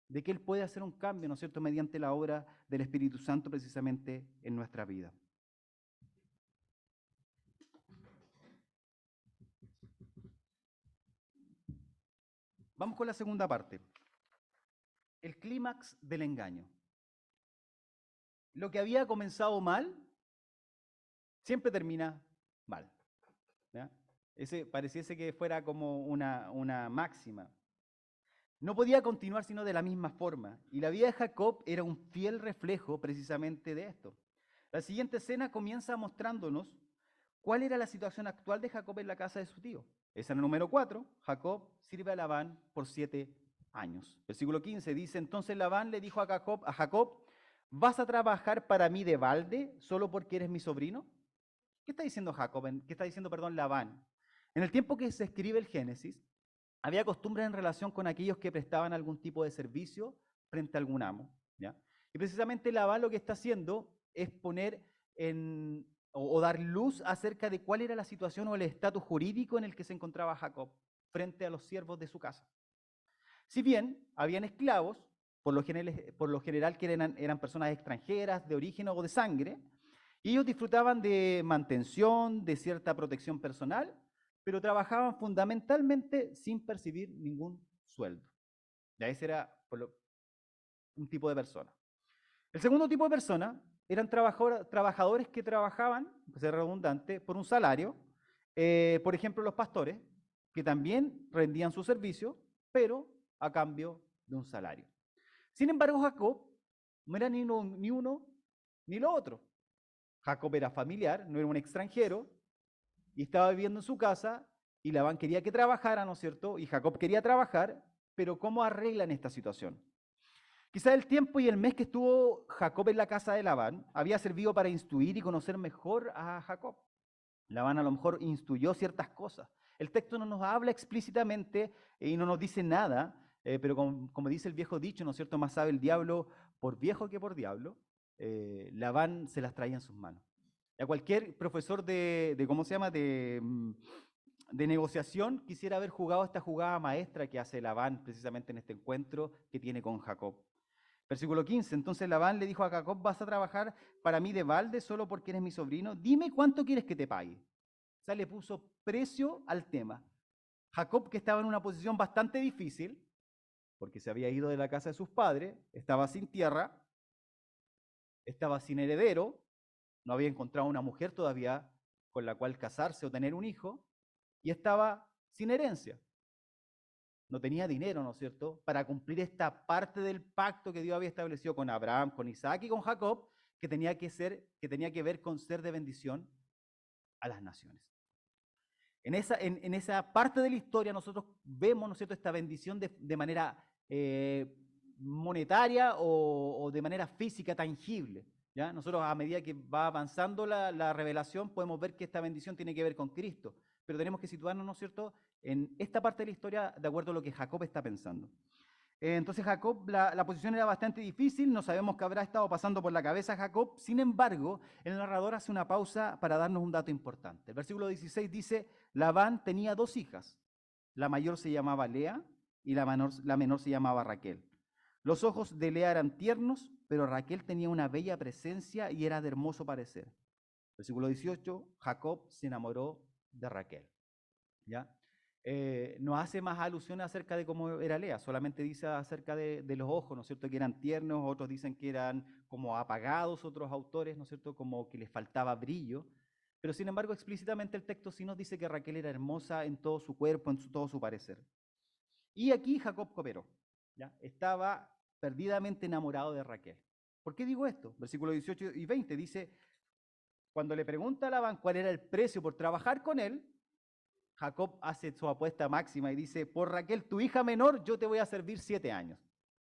De que Él puede hacer un cambio, ¿no es cierto?, mediante la obra del Espíritu Santo precisamente en nuestra vida. Vamos con la segunda parte. El clímax del engaño. Lo que había comenzado mal, siempre termina mal. Ese pareciese que fuera como una, una máxima. no podía continuar sino de la misma forma. Y la vida de Jacob era un fiel reflejo precisamente de esto. La siguiente escena comienza mostrándonos cuál era la situación actual de Jacob en la casa de su tío. Es el número 4. Jacob sirve a Labán por siete años. Versículo 15 dice, entonces Labán le dijo a Jacob, a Jacob, ¿vas a trabajar para mí de balde solo porque eres mi sobrino? ¿Qué está diciendo Jacob? ¿Qué está diciendo, perdón, Labán? En el tiempo que se escribe el Génesis, había costumbre en relación con aquellos que prestaban algún tipo de servicio frente a algún amo. ¿ya? Y precisamente Labán lo que está haciendo es poner en, o, dar luz acerca de cuál era la situación o el estatus jurídico en el que se encontraba Jacob frente a los siervos de su casa. Si bien habían esclavos, por lo general, que eran, eran personas extranjeras, de origen o de sangre, y ellos disfrutaban de mantención, de cierta protección personal, pero trabajaban fundamentalmente sin percibir ningún sueldo. Ya ese era un tipo de persona. El segundo tipo de persona eran trabajadores que trabajaban, ser redundante, por un salario. Eh, por ejemplo, los pastores, que también rendían su servicio, pero a cambio de un salario. Sin embargo, Jacob no era ni uno, ni uno ni lo otro. Jacob era familiar, no era un extranjero, y estaba viviendo en su casa, y Labán quería que trabajara, ¿no es cierto? Y Jacob quería trabajar, pero ¿cómo arreglan esta situación? Quizá el tiempo y el mes que estuvo Jacob en la casa de Labán había servido para instruir y conocer mejor a Jacob. Labán a lo mejor instruyó ciertas cosas. El texto no nos habla explícitamente y no nos dice nada, eh, pero como, dice el viejo dicho, ¿no es cierto? Más sabe el diablo por viejo que por diablo. Eh, Labán se las traía en sus manos. A cualquier profesor de, de ¿cómo se llama?, de, mm, de negociación quisiera haber jugado esta jugada maestra que hace Labán precisamente en este encuentro que tiene con Jacob. Versículo 15. Entonces Labán le dijo a Jacob, vas a trabajar para mí de balde solo porque eres mi sobrino. Dime cuánto quieres que te pague. O sea, le puso precio al tema. Jacob, que estaba en una posición bastante difícil, porque se había ido de la casa de sus padres, estaba sin tierra, estaba sin heredero, no había encontrado una mujer todavía con la cual casarse o tener un hijo, y estaba sin herencia. No tenía dinero, ¿no es cierto?, para cumplir esta parte del pacto que Dios había establecido con Abraham, con Isaac y con Jacob, que tenía que, ser, que, tenía que ver con ser de bendición a las naciones. En esa, en, esa parte de la historia nosotros vemos, ¿no es cierto?, esta bendición de, manera eh, monetaria o, de manera física tangible. ¿ya? Nosotros a medida que va avanzando la, revelación podemos ver que esta bendición tiene que ver con Cristo, pero tenemos que situarnos, ¿no es cierto?, en esta parte de la historia de acuerdo a lo que Jacob está pensando. Eh, entonces Jacob, la, posición era bastante difícil, no sabemos qué habrá estado pasando por la cabeza Jacob, sin embargo, el narrador hace una pausa para darnos un dato importante. El versículo 16 dice, Labán tenía dos hijas, la mayor se llamaba Lea y la menor, la menor se llamaba Raquel. Los ojos de Lea eran tiernos, pero Raquel tenía una bella presencia y era de hermoso parecer. Versículo 18, Jacob se enamoró de Raquel. ¿Ya? Eh, no hace más alusión acerca de cómo era Lea, solamente dice acerca de, los ojos, ¿no es cierto? Que eran tiernos, otros dicen que eran como apagados, otros autores, ¿no es cierto? Como que les faltaba brillo. Pero sin embargo, explícitamente el texto sí nos dice que Raquel era hermosa en todo su cuerpo, en todo su parecer. Y aquí Jacob cooperó. ¿ya? Estaba perdidamente enamorado de Raquel. ¿Por qué digo esto? Versículo 18 y 20 dice, cuando le pregunta a Labán cuál era el precio por trabajar con él, Jacob hace su apuesta máxima y dice, por Raquel, tu hija menor, yo te voy a servir siete años.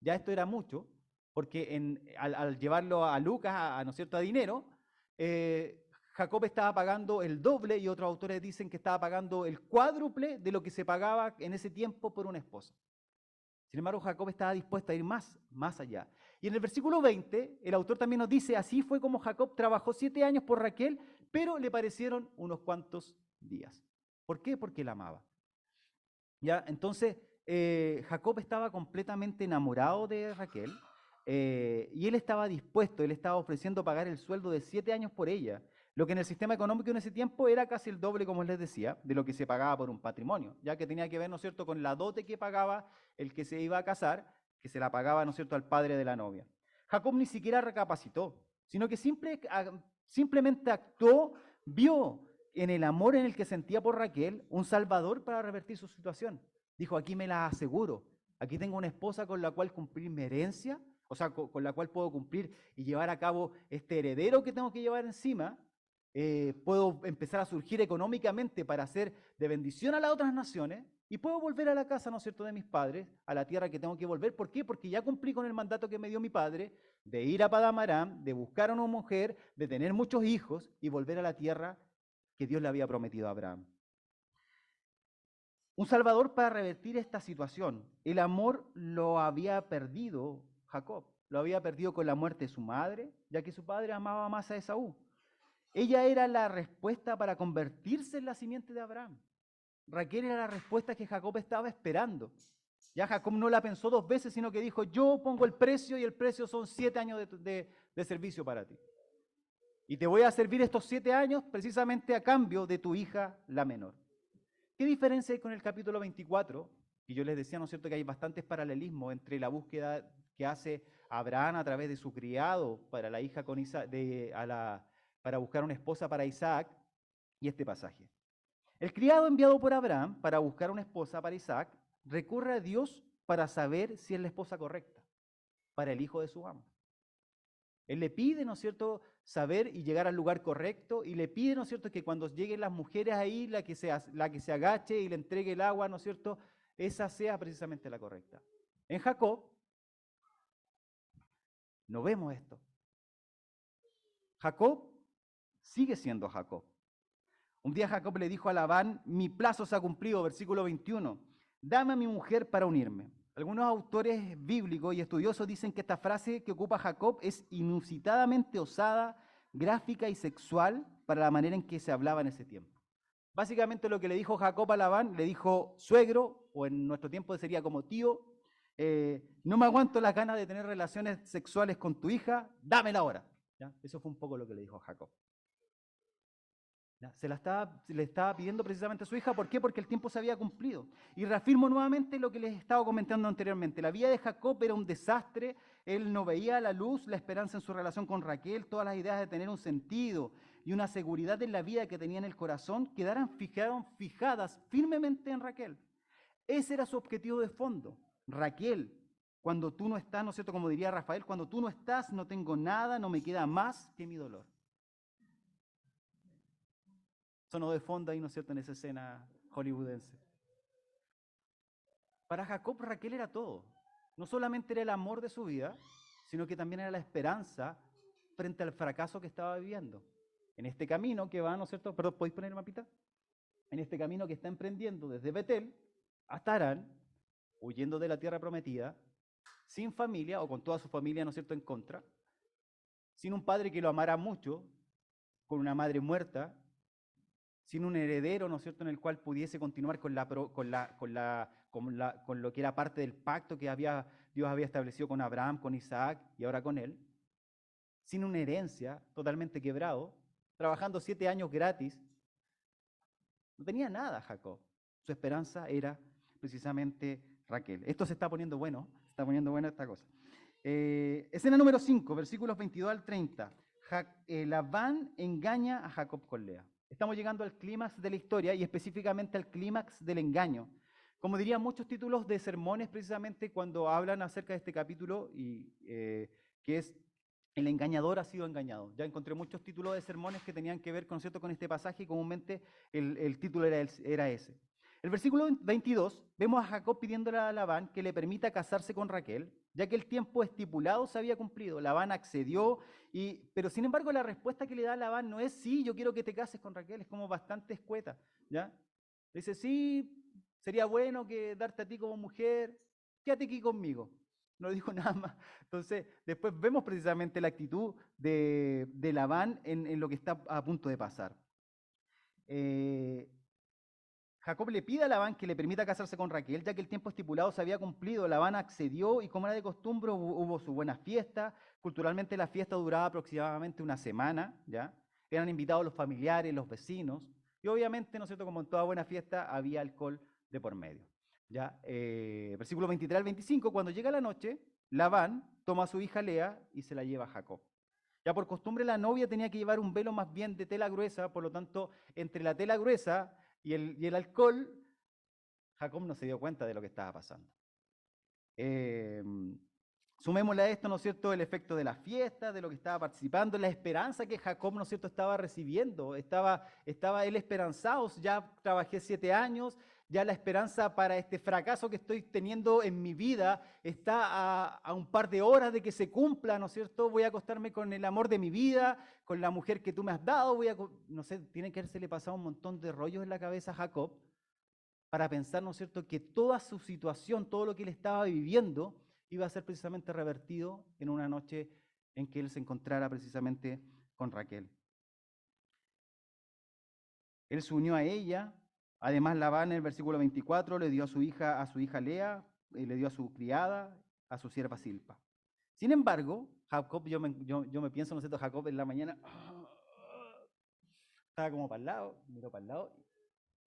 Ya esto era mucho, porque al, llevarlo a Lucas, a, ¿no cierto?, a dinero, eh, Jacob estaba pagando el doble y otros autores dicen que estaba pagando el cuádruple de lo que se pagaba en ese tiempo por una esposa. Sin embargo, Jacob estaba dispuesto a ir más, más allá. Y en el versículo 20, el autor también nos dice, así fue como Jacob trabajó siete años por Raquel, pero le parecieron unos cuantos días. ¿Por qué? Porque la amaba. ¿Ya? Entonces, eh, Jacob estaba completamente enamorado de Raquel eh, y él estaba dispuesto, él estaba ofreciendo pagar el sueldo de siete años por ella lo que en el sistema económico en ese tiempo era casi el doble, como les decía, de lo que se pagaba por un patrimonio, ya que tenía que ver, ¿no es cierto?, con la dote que pagaba el que se iba a casar, que se la pagaba, ¿no es cierto?, al padre de la novia. Jacob ni siquiera recapacitó, sino que simplemente actuó, vio en el amor en el que sentía por Raquel un salvador para revertir su situación. Dijo, aquí me la aseguro, Aquí tengo una esposa con la cual cumplir mi herencia, o sea, con, la cual puedo cumplir y llevar a cabo este heredero que tengo que llevar encima. Eh, puedo empezar a surgir económicamente para hacer de bendición a las otras naciones y puedo volver a la casa, ¿no es cierto?, de mis padres, a la tierra que tengo que volver. ¿Por qué? Porque ya cumplí con el mandato que me dio mi padre de ir a Padamaram, de buscar a una mujer, de tener muchos hijos y volver a la tierra que Dios le había prometido a Abraham. Un salvador para revertir esta situación. El amor lo había perdido Jacob, lo había perdido con la muerte de su madre, ya que su padre amaba más a Esaú. Ella era la respuesta para convertirse en la simiente de Abraham. Raquel era la respuesta que Jacob estaba esperando. Ya Jacob no la pensó dos veces, sino que dijo, yo pongo el precio y el precio son siete años de, servicio para ti. Y te voy a servir estos siete años precisamente a cambio de tu hija, la menor. ¿Qué diferencia hay con el capítulo 24? Y yo les decía, ¿no es cierto?, que hay bastantes paralelismos entre la búsqueda que hace Abraham a través de su criado para la hija con Isaac, de, a la, para buscar una esposa para Isaac y este pasaje. El criado enviado por Abraham para buscar una esposa para Isaac recurre a Dios para saber si es la esposa correcta para el hijo de su amo. Él le pide, ¿no es cierto?, saber y llegar al lugar correcto y le pide, ¿no es cierto?, que cuando lleguen las mujeres ahí, la que, se, la que se agache y le entregue el agua, ¿no es cierto?, esa sea precisamente la correcta. En Jacob no vemos esto. Jacob sigue siendo Jacob. Un día Jacob le dijo a Labán, mi plazo se ha cumplido, versículo 21, dame a mi mujer para unirme. Algunos autores bíblicos y estudiosos dicen que esta frase que ocupa Jacob es inusitadamente osada, gráfica y sexual para la manera en que se hablaba en ese tiempo. Básicamente lo que le dijo Jacob a Labán, le dijo suegro, o en nuestro tiempo sería como tío, eh, no me aguanto las ganas de tener relaciones sexuales con tu hija, dámela ahora. ¿Ya? Eso fue un poco lo que le dijo Jacob. Se la estaba, le estaba pidiendo precisamente a su hija. ¿Por qué? Porque el tiempo se había cumplido. Y reafirmo nuevamente lo que les estaba comentando anteriormente. La vida de Jacob era un desastre. Él no veía la luz, la esperanza en su relación con Raquel, todas las ideas de tener un sentido y una seguridad en la vida que tenía en el corazón quedaron fijaron, fijadas firmemente en Raquel. Ese era su objetivo de fondo. Raquel, cuando tú no estás, ¿no es cierto? Como diría Rafael, cuando tú no estás, no tengo nada, no me queda más que mi dolor sonó de fondo ahí, ¿no es cierto?, en esa escena hollywoodense. Para Jacob Raquel era todo. No solamente era el amor de su vida, sino que también era la esperanza frente al fracaso que estaba viviendo. En este camino que va, ¿no es cierto? Perdón, ¿podéis poner el mapita? En este camino que está emprendiendo desde Betel hasta Arán, huyendo de la tierra prometida, sin familia o con toda su familia, ¿no es cierto?, en contra, sin un padre que lo amara mucho, con una madre muerta, sin un heredero, ¿no es cierto?, en el cual pudiese continuar con, la, con, la, con, la, con, lo que era parte del pacto que había, Dios había establecido con Abraham, con Isaac y ahora con él, sin una herencia, totalmente quebrado, trabajando siete años gratis. No tenía nada Jacob. Su esperanza era precisamente Raquel. Esto se está poniendo bueno, se está poniendo bueno esta cosa. Eh, escena número 5, versículos 22 al 30. Eh, Labán engaña a Jacob con Lea. Estamos llegando al clímax de la historia y específicamente al clímax del engaño. Como dirían muchos títulos de sermones precisamente cuando hablan acerca de este capítulo y eh, que es el engañador ha sido engañado. Ya encontré muchos títulos de sermones que tenían que ver con, ¿cierto? con este pasaje y comúnmente el, título era, era, ese. El versículo 22 vemos a Jacob pidiéndole a Labán que le permita casarse con Raquel, ya que el tiempo estipulado se había cumplido. Labán accedió pero sin embargo la respuesta que le da Labán no es sí, yo quiero que te cases con Raquel, es como bastante escueta, ¿ya? Dice, sí, sería bueno que darte a ti como mujer, quédate aquí conmigo. No dijo [LAUGHS] nada más. Entonces, después vemos precisamente la actitud de, de Labán en, lo que está a punto de pasar. Eh, Jacob le pide a Labán que le permita casarse con Raquel, ya que el tiempo estipulado se había cumplido. Labán accedió y como era de costumbre hubo, su buena fiesta. Culturalmente la fiesta duraba aproximadamente una semana, ¿ya? Eran invitados los familiares, los vecinos. Y obviamente, ¿no es cierto?, como en toda buena fiesta, había alcohol de por medio. ¿ya? Eh, versículo 23 al 25, cuando llega la noche, Labán toma a su hija Lea y se la lleva a Jacob. Ya por costumbre la novia tenía que llevar un velo más bien de tela gruesa, por lo tanto, entre la tela gruesa y el, alcohol, Jacob no se dio cuenta de lo que estaba pasando. Eh, sumémosle a esto, ¿no es cierto?, el efecto de la fiesta, de lo que estaba participando, la esperanza que Jacob, ¿no es cierto?, estaba recibiendo. Estaba, estaba él esperanzado, ya trabajé siete años, ya la esperanza para este fracaso que estoy teniendo en mi vida está a, un par de horas de que se cumpla, ¿no es cierto? Voy a acostarme con el amor de mi vida, con la mujer que tú me has dado, voy a, no sé, tiene que haberse le pasado un montón de rollos en la cabeza a Jacob para pensar, ¿no es cierto?, que toda su situación, todo lo que él estaba viviendo, iba a ser precisamente revertido en una noche en que él se encontrara precisamente con Raquel. Él se unió a ella, Además, Labán en el versículo 24 le dio a su hija, a su hija Lea, y le dio a su criada, a su sierva Silpa. Sin embargo, Jacob, yo me, yo, me pienso, ¿no sé, Jacob en la mañana [SNIFFS] estaba como para el lado, miró para el lado,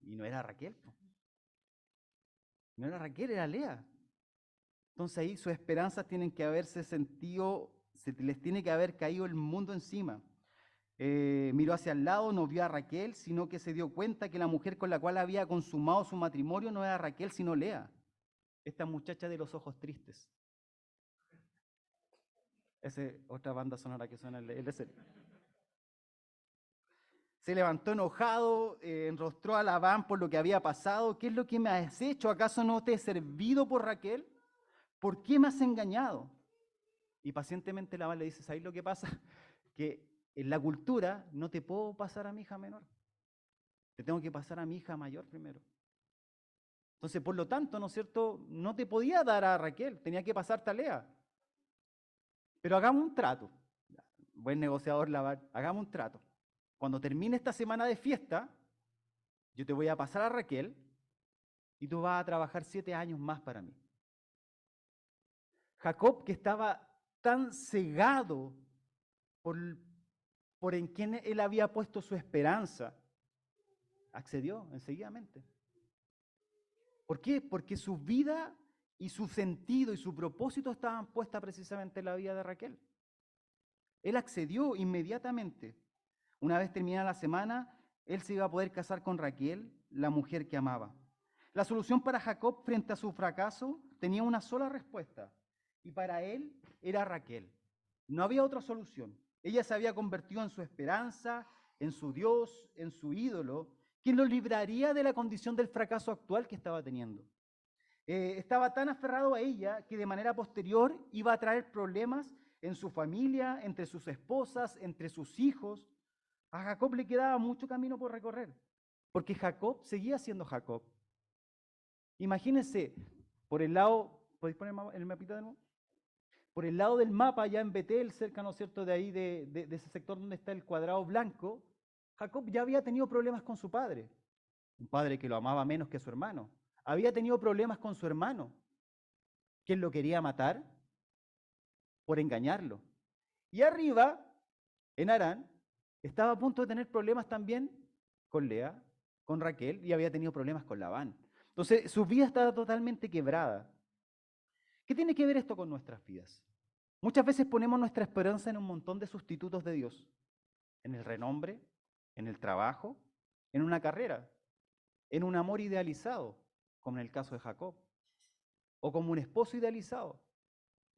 y no era Raquel. No era Raquel, era Lea. Entonces ahí sus esperanzas tienen que haberse sentido, se les tiene que haber caído el mundo encima. Eh, miró hacia el lado, no vio a Raquel, sino que se dio cuenta que la mujer con la cual había consumado su matrimonio no era Raquel, sino Lea, esta muchacha de los ojos tristes. Esa otra banda sonora que suena el, el Se levantó enojado, eh, enrostró a Labán por lo que había pasado. ¿Qué es lo que me has hecho? ¿Acaso no te he servido por Raquel? ¿Por qué me has engañado? Y pacientemente Labán le dice, ¿sabes lo que pasa? [LAUGHS] Que en la cultura no te puedo pasar a mi hija menor. Te tengo que pasar a mi hija mayor primero. Entonces, por lo tanto, ¿no es cierto? No te podía dar a Raquel, tenía que pasarte a Lea. Pero hagamos un trato. Buen negociador, Lavar, hagamos un trato. Cuando termine esta semana de fiesta, yo te voy a pasar a Raquel y tú vas a trabajar siete años más para mí. Jacob, que estaba tan cegado por, por en quien él había puesto su esperanza, accedió enseguidamente. ¿Por qué? Porque su vida y su sentido y su propósito estaban puestas precisamente en la vida de Raquel. Él accedió inmediatamente. Una vez terminada la semana, él se iba a poder casar con Raquel, la mujer que amaba. La solución para Jacob frente a su fracaso tenía una sola respuesta, y para él era Raquel. No había otra solución. Ella se había convertido en su esperanza, en su Dios, en su ídolo, quien lo libraría de la condición del fracaso actual que estaba teniendo. Eh, estaba tan aferrado a ella que de manera posterior iba a traer problemas en su familia, entre sus esposas, entre sus hijos. A Jacob le quedaba mucho camino por recorrer, porque Jacob seguía siendo Jacob. Imagínense, por el lado, ¿podéis poner el mapita de nuevo? Por el lado del mapa, ya en Betel, cerca, ¿no es cierto?, de ahí, de, de, ese sector donde está el cuadrado blanco, Jacob ya había tenido problemas con su padre, un padre que lo amaba menos que su hermano. Había tenido problemas con su hermano, que lo quería matar por engañarlo. Y arriba, en Arán, estaba a punto de tener problemas también con Lea, con Raquel, y había tenido problemas con Labán. Entonces, su vida estaba totalmente quebrada. ¿Qué tiene que ver esto con nuestras vidas? Muchas veces ponemos nuestra esperanza en un montón de sustitutos de Dios, en el renombre, en el trabajo, en una carrera, en un amor idealizado, como en el caso de Jacob, o como un esposo idealizado,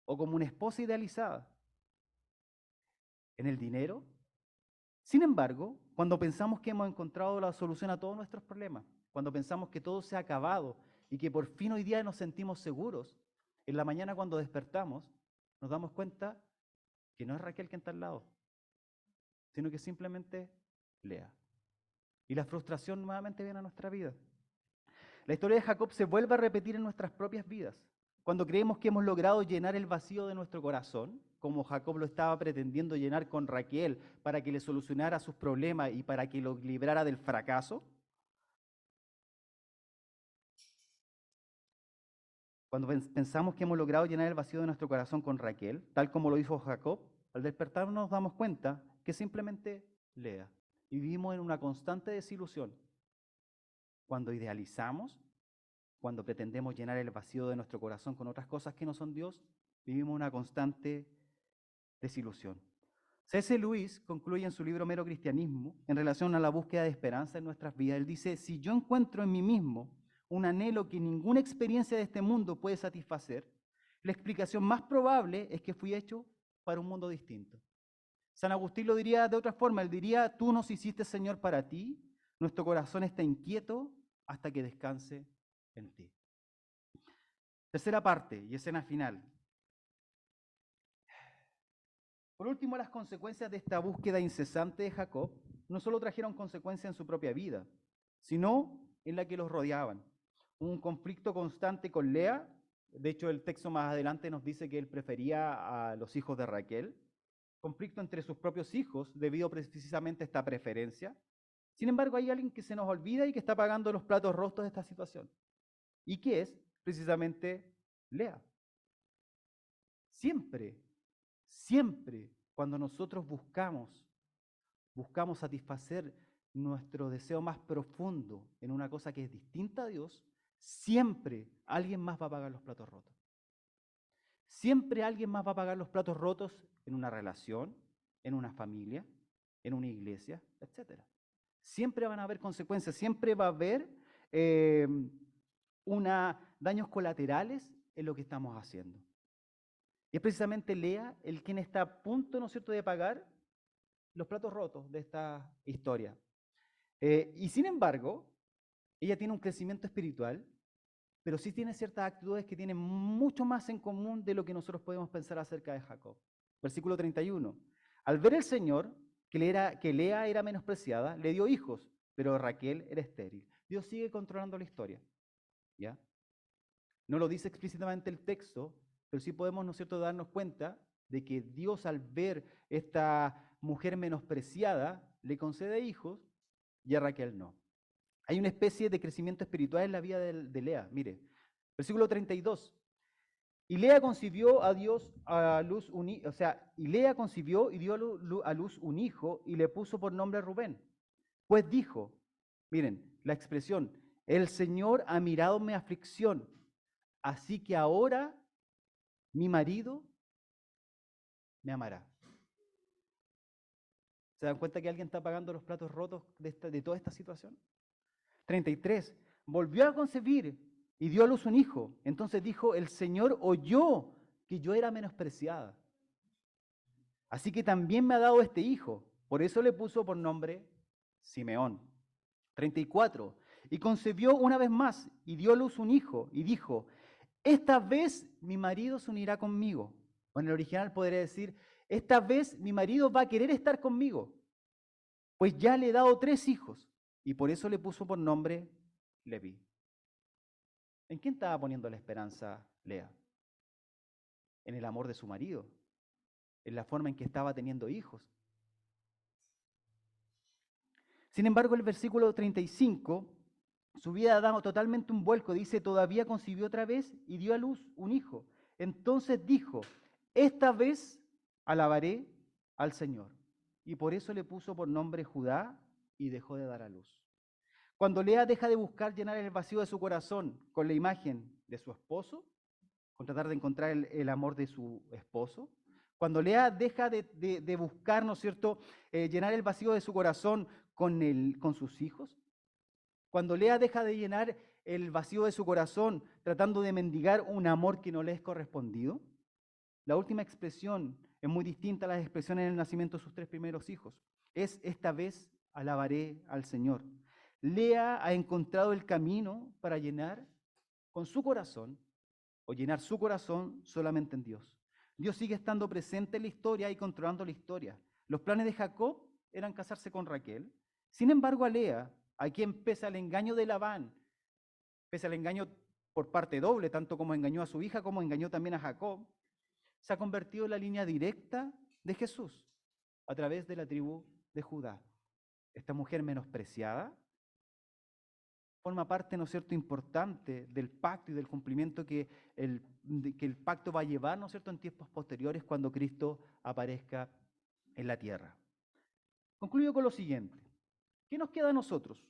o como una esposa idealizada, en el dinero. Sin embargo, cuando pensamos que hemos encontrado la solución a todos nuestros problemas, cuando pensamos que todo se ha acabado y que por fin hoy día nos sentimos seguros, en la mañana cuando despertamos, nos damos cuenta que no es Raquel quien está al lado, sino que simplemente Lea. Y la frustración nuevamente viene a nuestra vida. La historia de Jacob se vuelve a repetir en nuestras propias vidas. Cuando creemos que hemos logrado llenar el vacío de nuestro corazón, como Jacob lo estaba pretendiendo llenar con Raquel para que le solucionara sus problemas y para que lo librara del fracaso, Cuando pensamos que hemos logrado llenar el vacío de nuestro corazón con Raquel, tal como lo hizo Jacob, al despertar nos damos cuenta que simplemente lea. Y vivimos en una constante desilusión. Cuando idealizamos, cuando pretendemos llenar el vacío de nuestro corazón con otras cosas que no son Dios, vivimos una constante desilusión. C.S. Luis concluye en su libro Mero Cristianismo, en relación a la búsqueda de esperanza en nuestras vidas, él dice, si yo encuentro en mí mismo un anhelo que ninguna experiencia de este mundo puede satisfacer, La explicación más probable es que fui hecho para un mundo distinto. San Agustín lo diría de otra forma, él diría, tú nos hiciste Señor para ti, nuestro corazón está inquieto hasta que descanse en ti. Tercera parte y escena final. Por último, las consecuencias de esta búsqueda incesante de Jacob no solo trajeron consecuencias en su propia vida, sino en la que los rodeaban. Un conflicto constante con Lea, de hecho el texto más adelante nos dice que él prefería a los hijos de Raquel, conflicto entre sus propios hijos debido precisamente a esta preferencia. Sin embargo, hay alguien que se nos olvida y que está pagando los platos rotos de esta situación. ¿Y qué es? Precisamente Lea. Siempre, siempre cuando nosotros buscamos, buscamos satisfacer nuestro deseo más profundo en una cosa que es distinta a Dios, siempre alguien más va a pagar los platos rotos. Siempre alguien más va a pagar los platos rotos en una relación, en una familia, en una iglesia, etc. Siempre van a haber consecuencias, siempre va a haber una, daños colaterales en lo que estamos haciendo. Y es precisamente Lea el quien está a punto, ¿no es cierto?, de pagar los platos rotos de esta historia. Eh, y sin embargo, ella tiene un crecimiento espiritual, pero sí tiene ciertas actitudes que tienen mucho más en común de lo que nosotros podemos pensar acerca de Jacob. Versículo 31. Al ver el Señor que, Lea era menospreciada, le dio hijos, pero Raquel era estéril. Dios sigue controlando la historia. ¿ya? No lo dice explícitamente el texto, pero sí podemos, ¿no cierto?, darnos cuenta de que Dios al ver esta mujer menospreciada, le concede hijos y a Raquel no. Hay una especie de crecimiento espiritual en la vida de, Lea. Mire, versículo 32. Y Lea concibió a Dios a luz un o sea, y Lea concibió y dio a luz un hijo y le puso por nombre Rubén. Pues dijo, miren, la expresión, el Señor ha mirado mi aflicción, así que ahora mi marido me amará. ¿Se dan cuenta que alguien está pagando los platos rotos de, de toda esta situación? 33. Volvió a concebir y dio a luz un hijo. Entonces dijo, el Señor oyó que yo era menospreciada. Así que también me ha dado este hijo. Por eso le puso por nombre Simeón. 34. Y concebió una vez más y dio a luz un hijo y dijo, esta vez mi marido se unirá conmigo. O en el original podría decir, esta vez mi marido va a querer estar conmigo, pues ya le he dado tres hijos y por eso le puso por nombre Levi. ¿En quién estaba poniendo la esperanza Lea? En el amor de su marido, en la forma en que estaba teniendo hijos. Sin embargo, el versículo 35, su vida da totalmente un vuelco. Dice, todavía concibió otra vez y dio a luz un hijo. Entonces dijo, esta vez alabaré al Señor. Y por eso le puso por nombre Judá y dejó de dar a luz. Cuando Lea deja de buscar llenar el vacío de su corazón con la imagen de su esposo, con tratar de encontrar el, amor de su esposo, cuando Lea deja de, buscar, ¿no es cierto?, eh, llenar el vacío de su corazón con, el, con sus hijos, cuando Lea deja de llenar el vacío de su corazón tratando de mendigar un amor que no le es correspondido, la última expresión es muy distinta a las expresiones en el nacimiento de sus tres primeros hijos. Es esta vez alabaré al Señor. Lea ha encontrado el camino para llenar con su corazón o llenar su corazón solamente en Dios. Dios sigue estando presente en la historia y controlando la historia. Los planes de Jacob eran casarse con Raquel. Sin embargo, a Lea, a quien pese al engaño de Labán, pese al engaño por parte doble, tanto como engañó a su hija como engañó también a Jacob, se ha convertido en la línea directa de Jesús a través de la tribu de Judá. Esta mujer menospreciada forma parte, ¿no cierto?, importante del pacto y del cumplimiento que el, que el pacto va a llevar, ¿no cierto?, en tiempos posteriores cuando Cristo aparezca en la tierra. Concluyo con lo siguiente. ¿Qué nos queda a nosotros?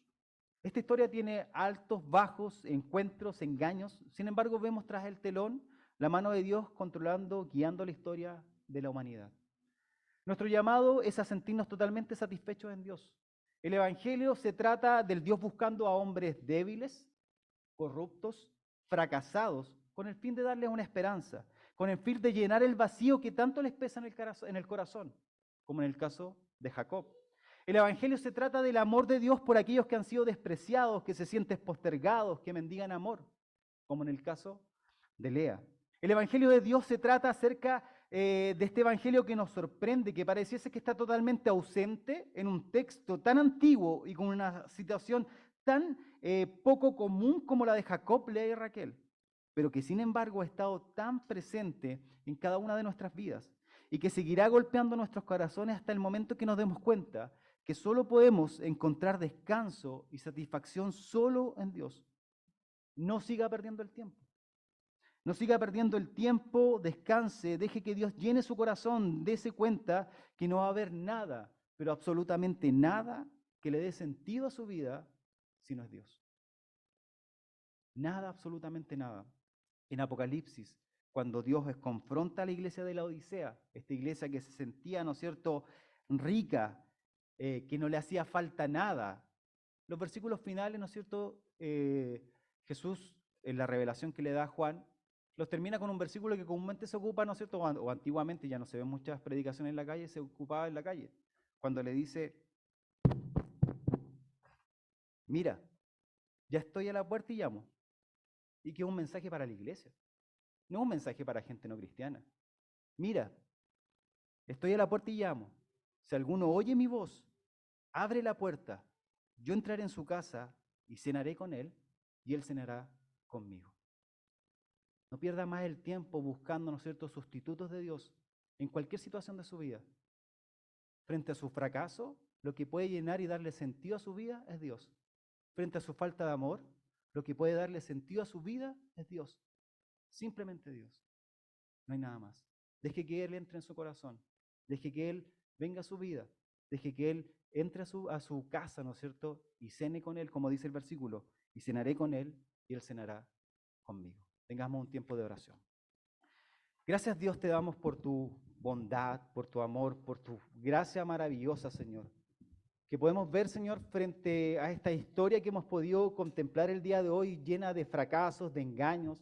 Esta historia tiene altos, bajos, encuentros, engaños. Sin embargo, vemos tras el telón la mano de Dios controlando, guiando la historia de la humanidad. Nuestro llamado es a sentirnos totalmente satisfechos en Dios. El Evangelio se trata del Dios buscando a hombres débiles, corruptos, fracasados, con el fin de darles una esperanza. con el fin de llenar el vacío que tanto les pesa en el corazón, como en el caso de Jacob. El Evangelio se trata del amor de Dios por aquellos que han sido despreciados, que se sienten postergados, que mendigan amor, como en el caso de Lea. El Evangelio de Dios se trata acerca eh, de este Evangelio que nos sorprende, que pareciese que está totalmente ausente en un texto tan antiguo y con una situación tan eh, poco común como la de Jacob, Lea y Raquel, pero que sin embargo ha estado tan presente en cada una de nuestras vidas y que seguirá golpeando nuestros corazones hasta el momento que nos demos cuenta que solo podemos encontrar descanso y satisfacción solo en Dios. No siga perdiendo el tiempo. No siga perdiendo el tiempo, descanse, deje que Dios llene su corazón, dése cuenta que no va a haber nada, pero absolutamente nada que le dé sentido a su vida si no es Dios. Nada, absolutamente nada. En Apocalipsis, cuando Dios confronta a la iglesia de la Odisea, esta iglesia que se sentía, ¿no es cierto?, rica, eh, que no le hacía falta nada. Los versículos finales, ¿no es cierto?, eh, Jesús, en la revelación que le da a Juan, los termina con un versículo que comúnmente se ocupa, ¿no es cierto?, o antiguamente ya no se ven muchas predicaciones en la calle, se ocupaba en la calle, cuando le dice, mira, ya estoy a la puerta y llamo. Y que es un mensaje para la iglesia, no es un mensaje para gente no cristiana. Mira, estoy a la puerta y llamo. Si alguno oye mi voz, abre la puerta, yo entraré en su casa y cenaré con él y él cenará conmigo. No pierda más el tiempo buscando, ¿no es cierto?, sustitutos de Dios en cualquier situación de su vida. Frente a su fracaso, lo que puede llenar y darle sentido a su vida es Dios. Frente a su falta de amor, lo que puede darle sentido a su vida es Dios. Simplemente Dios. No hay nada más. Deje que Él entre en su corazón. Deje que Él venga a su vida. Deje que Él entre a su, a su casa, ¿no es cierto? Y cene con Él, como dice el versículo. Y cenaré con Él y Él cenará conmigo. Tengamos un tiempo de oración. Gracias Dios te damos por tu bondad, por tu amor, por tu gracia maravillosa, Señor que podemos ver, Señor, frente a esta historia que hemos podido contemplar el día de hoy, llena de fracasos, de engaños,